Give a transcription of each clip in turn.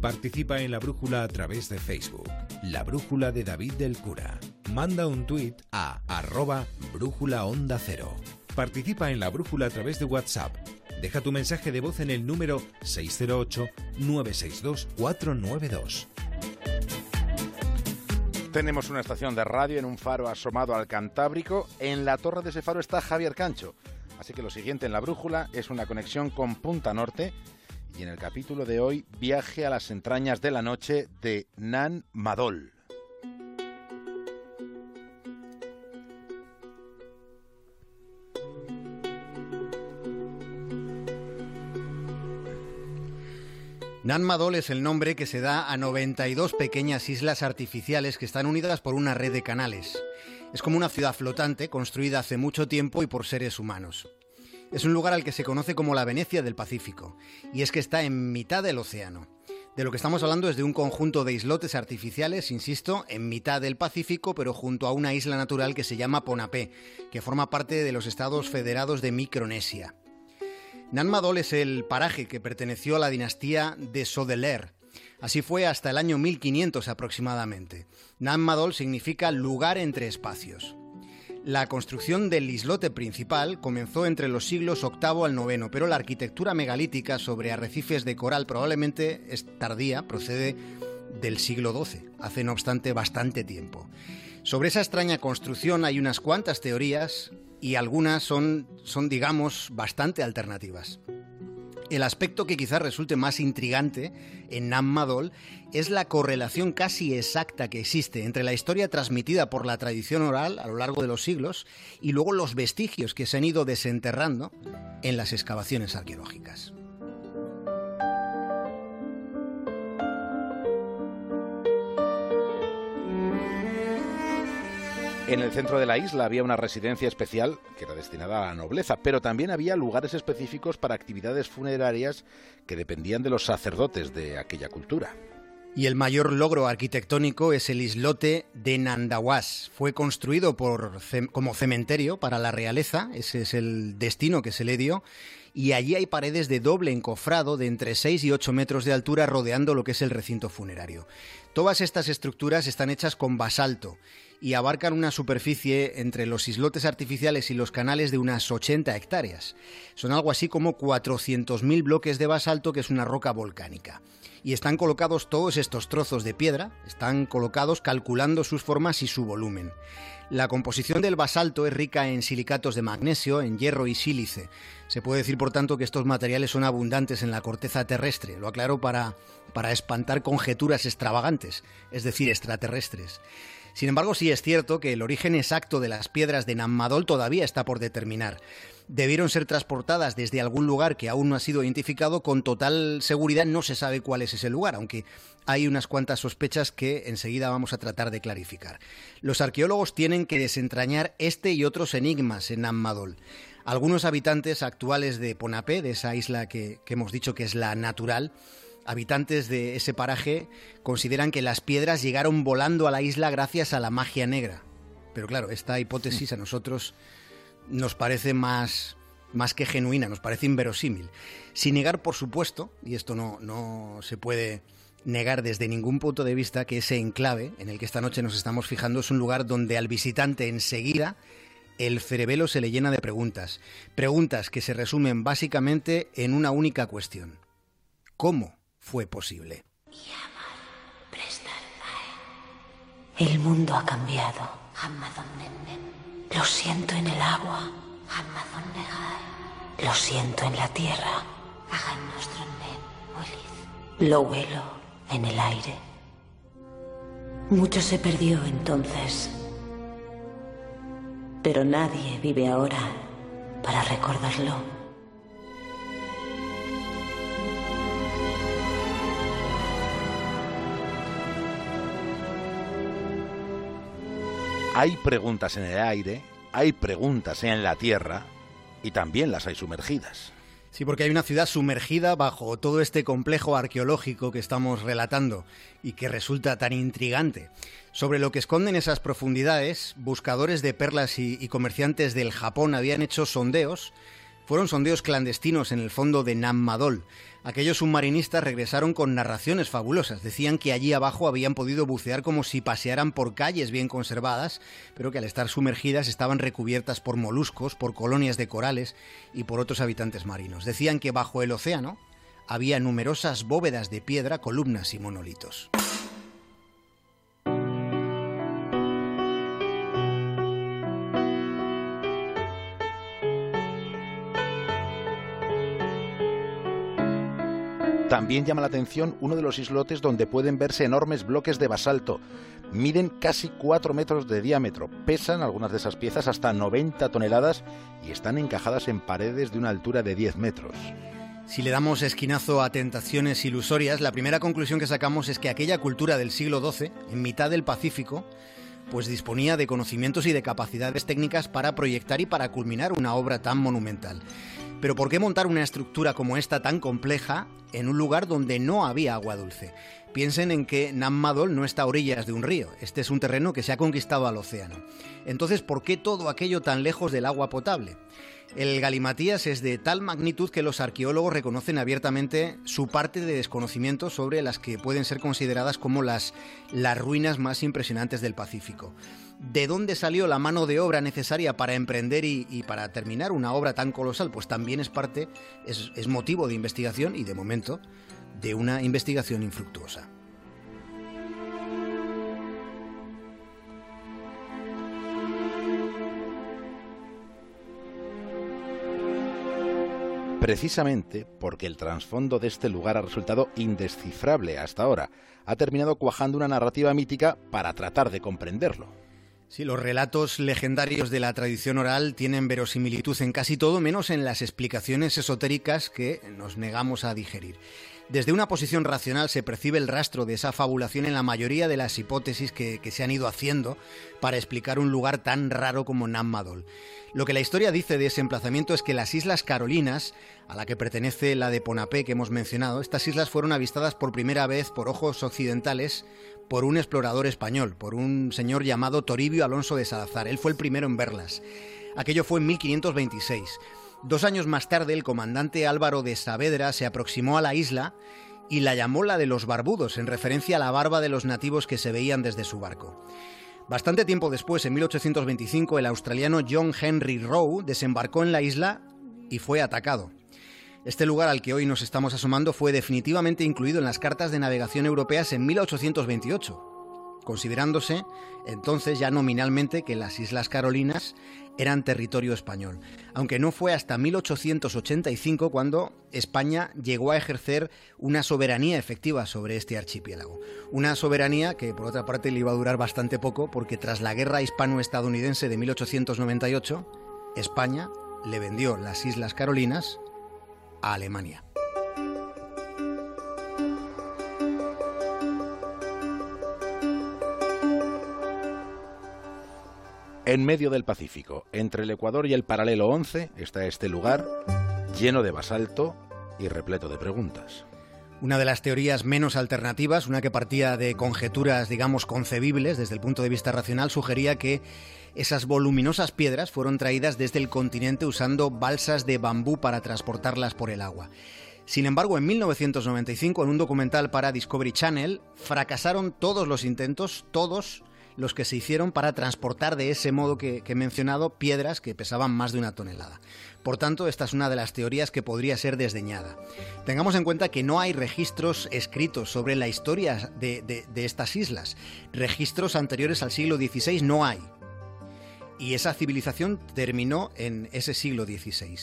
Participa en la brújula a través de Facebook. La brújula de David del Cura. Manda un tuit a arroba brújula onda cero. Participa en la brújula a través de WhatsApp. Deja tu mensaje de voz en el número 608-962-492. Tenemos una estación de radio en un faro asomado al Cantábrico. En la torre de ese faro está Javier Cancho. Así que lo siguiente en la brújula es una conexión con Punta Norte y en el capítulo de hoy viaje a las entrañas de la noche de Nan Madol. Nan Madol es el nombre que se da a 92 pequeñas islas artificiales que están unidas por una red de canales. Es como una ciudad flotante construida hace mucho tiempo y por seres humanos. Es un lugar al que se conoce como la Venecia del Pacífico, y es que está en mitad del océano. De lo que estamos hablando es de un conjunto de islotes artificiales, insisto, en mitad del Pacífico, pero junto a una isla natural que se llama Ponapé, que forma parte de los Estados Federados de Micronesia. Nan Madol es el paraje que perteneció a la dinastía de Sodeler. Así fue hasta el año 1500 aproximadamente. Nan Madol significa lugar entre espacios. La construcción del islote principal comenzó entre los siglos VIII al IX, pero la arquitectura megalítica sobre arrecifes de coral probablemente es tardía, procede del siglo XII, hace no obstante bastante tiempo. Sobre esa extraña construcción hay unas cuantas teorías y algunas son, son digamos, bastante alternativas. El aspecto que quizás resulte más intrigante en Nam Madol es la correlación casi exacta que existe entre la historia transmitida por la tradición oral a lo largo de los siglos y luego los vestigios que se han ido desenterrando en las excavaciones arqueológicas. En el centro de la isla había una residencia especial que era destinada a la nobleza, pero también había lugares específicos para actividades funerarias que dependían de los sacerdotes de aquella cultura. Y el mayor logro arquitectónico es el islote de Nandawas. Fue construido como cementerio para la realeza, ese es el destino que se le dio, y allí hay paredes de doble encofrado de entre 6 y 8 metros de altura rodeando lo que es el recinto funerario. Todas estas estructuras están hechas con basalto y abarcan una superficie entre los islotes artificiales y los canales de unas 80 hectáreas. Son algo así como 400.000 bloques de basalto, que es una roca volcánica. Y están colocados todos estos trozos de piedra, están colocados calculando sus formas y su volumen. La composición del basalto es rica en silicatos de magnesio, en hierro y sílice. Se puede decir, por tanto, que estos materiales son abundantes en la corteza terrestre. Lo aclaro para, para espantar conjeturas extravagantes, es decir, extraterrestres. Sin embargo, sí es cierto que el origen exacto de las piedras de Nammadol todavía está por determinar. Debieron ser transportadas desde algún lugar que aún no ha sido identificado, con total seguridad no se sabe cuál es ese lugar, aunque hay unas cuantas sospechas que enseguida vamos a tratar de clarificar. Los arqueólogos tienen que desentrañar este y otros enigmas en Nammadol. Algunos habitantes actuales de Ponapé, de esa isla que hemos dicho que es la natural, habitantes de ese paraje consideran que las piedras llegaron volando a la isla gracias a la magia negra. Pero claro, esta hipótesis a nosotros nos parece más, más que genuina, nos parece inverosímil. Sin negar, por supuesto, y esto no, no se puede negar desde ningún punto de vista, que ese enclave en el que esta noche nos estamos fijando es un lugar donde al visitante enseguida el cerebelo se le llena de preguntas. Preguntas que se resumen básicamente en una única cuestión. ¿Cómo fue posible. El mundo ha cambiado. Lo siento en el agua. Lo siento en la tierra. Lo huelo en el aire. Mucho se perdió entonces. Pero nadie vive ahora para recordarlo. Hay preguntas en el aire, hay preguntas en la tierra y también las hay sumergidas. Sí, porque hay una ciudad sumergida bajo todo este complejo arqueológico que estamos relatando y que resulta tan intrigante. Sobre lo que esconden esas profundidades, buscadores de perlas y, comerciantes del Japón habían hecho sondeos fueron sondeos clandestinos en el fondo de Nammadol. Aquellos submarinistas regresaron con narraciones fabulosas. Decían que allí abajo habían podido bucear como si pasearan por calles bien conservadas, pero que al estar sumergidas estaban recubiertas por moluscos, por colonias de corales y por otros habitantes marinos. Decían que bajo el océano había numerosas bóvedas de piedra, columnas y monolitos. También llama la atención uno de los islotes donde pueden verse enormes bloques de basalto. Miden casi 4 metros de diámetro, pesan algunas de esas piezas hasta 90 toneladas y están encajadas en paredes de una altura de 10 metros. Si le damos esquinazo a tentaciones ilusorias, la primera conclusión que sacamos es que aquella cultura del siglo XII, en mitad del Pacífico, pues disponía de conocimientos y de capacidades técnicas para proyectar y para culminar una obra tan monumental. Pero ¿por qué montar una estructura como esta tan compleja en un lugar donde no había agua dulce? Piensen en que Nammadol no está a orillas de un río, este es un terreno que se ha conquistado al océano. Entonces, ¿por qué todo aquello tan lejos del agua potable? El galimatías es de tal magnitud que los arqueólogos reconocen abiertamente su parte de desconocimiento sobre las que pueden ser consideradas como las, las ruinas más impresionantes del Pacífico de dónde salió la mano de obra necesaria para emprender y, para terminar una obra tan colosal, pues también es parte, es, es motivo de investigación y de momento de una investigación infructuosa. Precisamente porque el trasfondo de este lugar ha resultado indescifrable hasta ahora, ha terminado cuajando una narrativa mítica para tratar de comprenderlo. Sí, los relatos legendarios de la tradición oral tienen verosimilitud en casi todo, menos en las explicaciones esotéricas que nos negamos a digerir. Desde una posición racional se percibe el rastro de esa fabulación en la mayoría de las hipótesis que, se han ido haciendo para explicar un lugar tan raro como Nammadol. Lo que la historia dice de ese emplazamiento es que las Islas Carolinas, a la que pertenece la de Ponapé que hemos mencionado, estas islas fueron avistadas por primera vez por ojos occidentales por un explorador español, por un señor llamado Toribio Alonso de Salazar. Él fue el primero en verlas. Aquello fue en 1526. Dos años más tarde, el comandante Álvaro de Saavedra se aproximó a la isla y la llamó la de los barbudos, en referencia a la barba de los nativos que se veían desde su barco. Bastante tiempo después, en 1825, el australiano John Henry Rowe desembarcó en la isla y fue atacado. Este lugar al que hoy nos estamos asomando fue definitivamente incluido en las cartas de navegación europeas en 1828 considerándose entonces ya nominalmente que las Islas Carolinas eran territorio español, aunque no fue hasta 1885 cuando España llegó a ejercer una soberanía efectiva sobre este archipiélago. Una soberanía que por otra parte le iba a durar bastante poco porque tras la guerra hispano-estadounidense de 1898, España le vendió las Islas Carolinas a Alemania. En medio del Pacífico, entre el Ecuador y el paralelo 11, está este lugar lleno de basalto y repleto de preguntas. Una de las teorías menos alternativas, una que partía de conjeturas, digamos, concebibles desde el punto de vista racional, sugería que esas voluminosas piedras fueron traídas desde el continente usando balsas de bambú para transportarlas por el agua. Sin embargo, en 1995, en un documental para Discovery Channel, fracasaron todos los intentos, todos, los que se hicieron para transportar de ese modo que, he mencionado piedras que pesaban más de una tonelada. Por tanto, esta es una de las teorías que podría ser desdeñada. Tengamos en cuenta que no hay registros escritos sobre la historia de, de estas islas. Registros anteriores al siglo XVI no hay. Y esa civilización terminó en ese siglo XVI.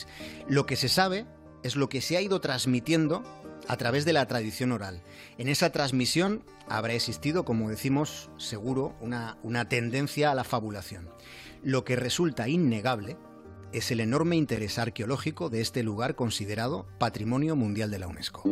Lo que se sabe es lo que se ha ido transmitiendo a través de la tradición oral. En esa transmisión habrá existido, como decimos, seguro, una, una tendencia a la fabulación. Lo que resulta innegable es el enorme interés arqueológico de este lugar considerado Patrimonio Mundial de la UNESCO.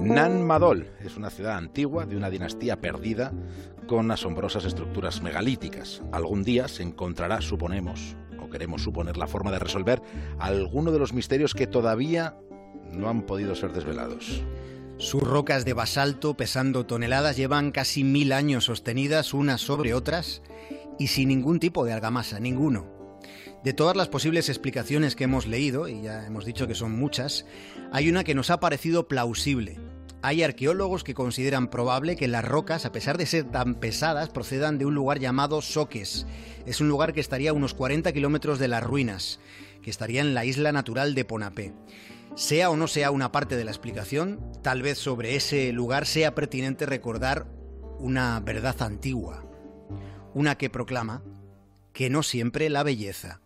Nan Madol es una ciudad antigua de una dinastía perdida con asombrosas estructuras megalíticas. Algún día se encontrará, suponemos, o queremos suponer la forma de resolver alguno de los misterios que todavía no han podido ser desvelados. Sus rocas de basalto, pesando toneladas, llevan casi mil años sostenidas unas sobre otras y sin ningún tipo de argamasa, ninguno. De todas las posibles explicaciones que hemos leído, y ya hemos dicho que son muchas, hay una que nos ha parecido plausible. Hay arqueólogos que consideran probable que las rocas, a pesar de ser tan pesadas, procedan de un lugar llamado Soques. Es un lugar que estaría a unos 40 kilómetros de las ruinas, que estaría en la isla natural de Ponapé. Sea o no sea una parte de la explicación, tal vez sobre ese lugar sea pertinente recordar una verdad antigua, una que proclama que no siempre la belleza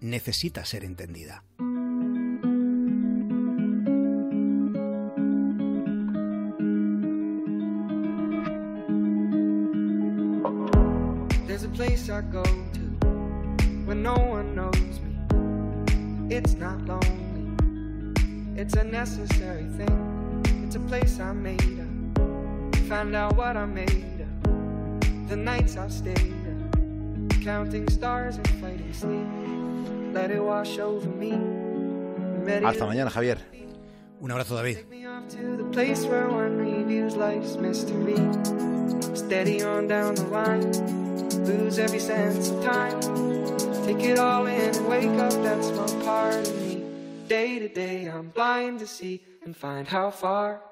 necesita ser entendida. Place I go to when no one knows me. It's not lonely, it's a necessary thing. It's a place I made up. Find out what I made of. The nights I've stayed up, counting stars and fighting sleep. Let it wash over me. Hasta mañana, Javier. Un abrazo, David. Take me off to the place where one reviews life's mystery. Steady on down the line, lose every sense of time. Take it all in and wake up, that's my part of me. Day to day, I'm blind to see and find how far